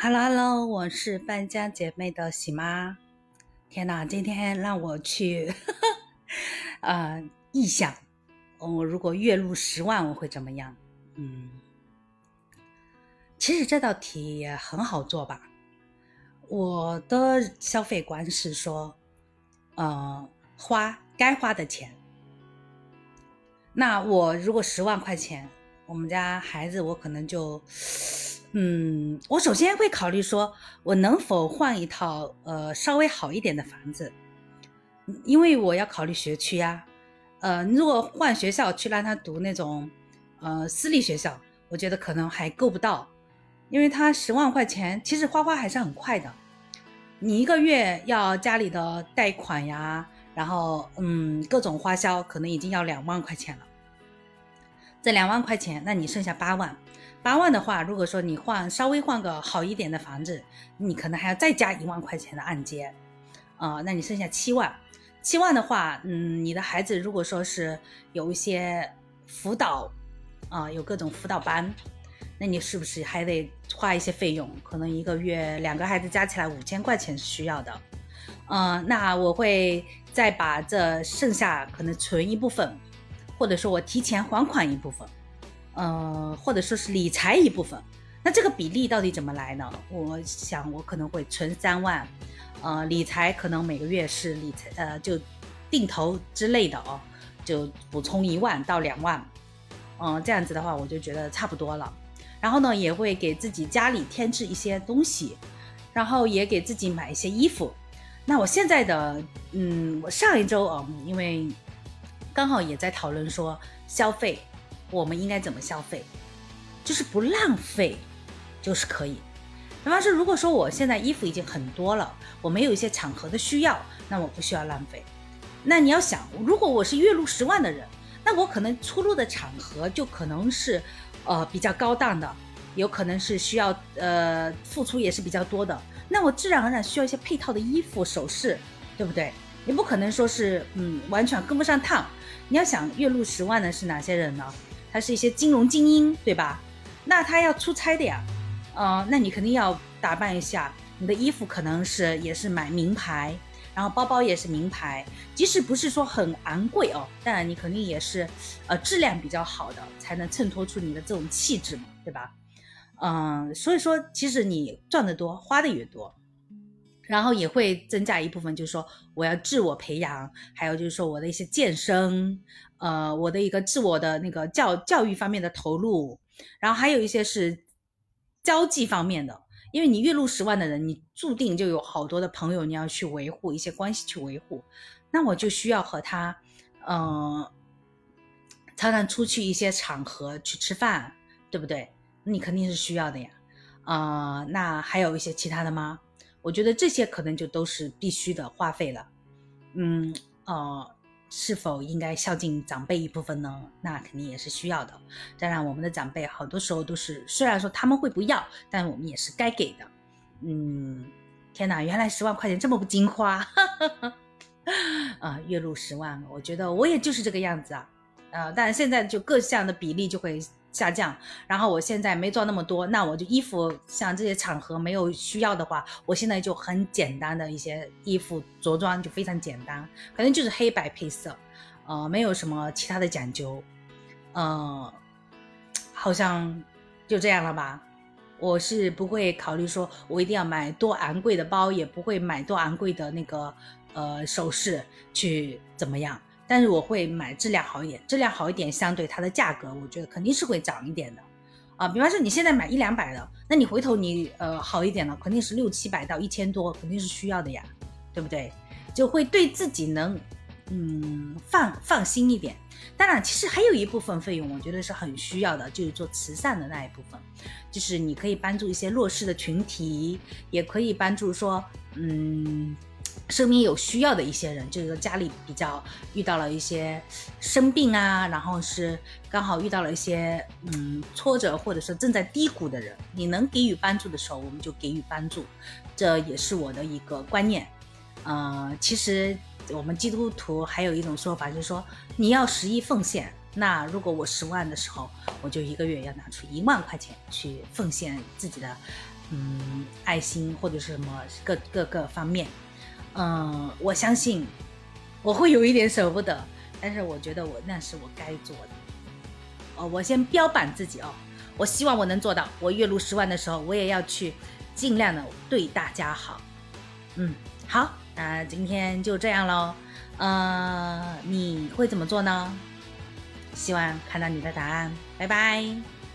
Hello Hello，我是搬家姐妹的喜妈。天哪，今天让我去，呃，臆想，我如果月入十万，我会怎么样？嗯，其实这道题也很好做吧。我的消费观是说，呃，花该花的钱。那我如果十万块钱，我们家孩子我可能就。嗯，我首先会考虑说，我能否换一套呃稍微好一点的房子，因为我要考虑学区呀。呃，如果换学校去让他读那种呃私立学校，我觉得可能还够不到，因为他十万块钱其实花花还是很快的。你一个月要家里的贷款呀，然后嗯各种花销，可能已经要两万块钱了。这两万块钱，那你剩下八万。八万的话，如果说你换稍微换个好一点的房子，你可能还要再加一万块钱的按揭，啊，那你剩下七万。七万的话，嗯，你的孩子如果说是有一些辅导，啊，有各种辅导班，那你是不是还得花一些费用？可能一个月两个孩子加起来五千块钱是需要的，嗯，那我会再把这剩下可能存一部分，或者说我提前还款一部分。呃，或者说是理财一部分，那这个比例到底怎么来呢？我想我可能会存三万，呃，理财可能每个月是理财，呃，就定投之类的哦，就补充一万到两万，嗯，这样子的话我就觉得差不多了。然后呢，也会给自己家里添置一些东西，然后也给自己买一些衣服。那我现在的，嗯，我上一周啊，因为刚好也在讨论说消费。我们应该怎么消费？就是不浪费，就是可以。比方说，如果说我现在衣服已经很多了，我没有一些场合的需要，那我不需要浪费。那你要想，如果我是月入十万的人，那我可能出入的场合就可能是，呃，比较高档的，有可能是需要呃付出也是比较多的。那我自然而然需要一些配套的衣服、首饰，对不对？你不可能说是嗯完全跟不上趟。你要想月入十万的是哪些人呢？他是一些金融精英，对吧？那他要出差的呀，呃，那你肯定要打扮一下，你的衣服可能是也是买名牌，然后包包也是名牌，即使不是说很昂贵哦，但你肯定也是，呃，质量比较好的，才能衬托出你的这种气质嘛，对吧？嗯，所以说，其实你赚得多，花的也多。然后也会增加一部分，就是说我要自我培养，还有就是说我的一些健身，呃，我的一个自我的那个教教育方面的投入，然后还有一些是交际方面的，因为你月入十万的人，你注定就有好多的朋友，你要去维护一些关系去维护，那我就需要和他，嗯，常常出去一些场合去吃饭，对不对？你肯定是需要的呀，啊，那还有一些其他的吗？我觉得这些可能就都是必须的花费了，嗯，呃，是否应该孝敬长辈一部分呢？那肯定也是需要的。当然，我们的长辈好多时候都是，虽然说他们会不要，但我们也是该给的。嗯，天哪，原来十万块钱这么不经花，啊，月入十万，我觉得我也就是这个样子啊，啊，但现在就各项的比例就会。下降，然后我现在没做那么多，那我就衣服像这些场合没有需要的话，我现在就很简单的一些衣服着装就非常简单，可能就是黑白配色，呃，没有什么其他的讲究，呃，好像就这样了吧。我是不会考虑说我一定要买多昂贵的包，也不会买多昂贵的那个呃首饰去怎么样。但是我会买质量好一点，质量好一点，相对它的价格，我觉得肯定是会涨一点的，啊，比方说你现在买一两百的，那你回头你呃好一点了，肯定是六七百到一千多，肯定是需要的呀，对不对？就会对自己能嗯放放心一点。当然，其实还有一部分费用，我觉得是很需要的，就是做慈善的那一部分，就是你可以帮助一些弱势的群体，也可以帮助说嗯。生命有需要的一些人，就是说家里比较遇到了一些生病啊，然后是刚好遇到了一些嗯挫折，或者说正在低谷的人，你能给予帮助的时候，我们就给予帮助，这也是我的一个观念。呃，其实我们基督徒还有一种说法，就是说你要十亿奉献，那如果我十万的时候，我就一个月要拿出一万块钱去奉献自己的嗯，爱心或者是什么各各个方面，嗯，我相信我会有一点舍不得，但是我觉得我那是我该做的。哦，我先标榜自己哦，我希望我能做到。我月入十万的时候，我也要去尽量的对大家好。嗯，好，那今天就这样喽。呃，你会怎么做呢？希望看到你的答案。拜拜。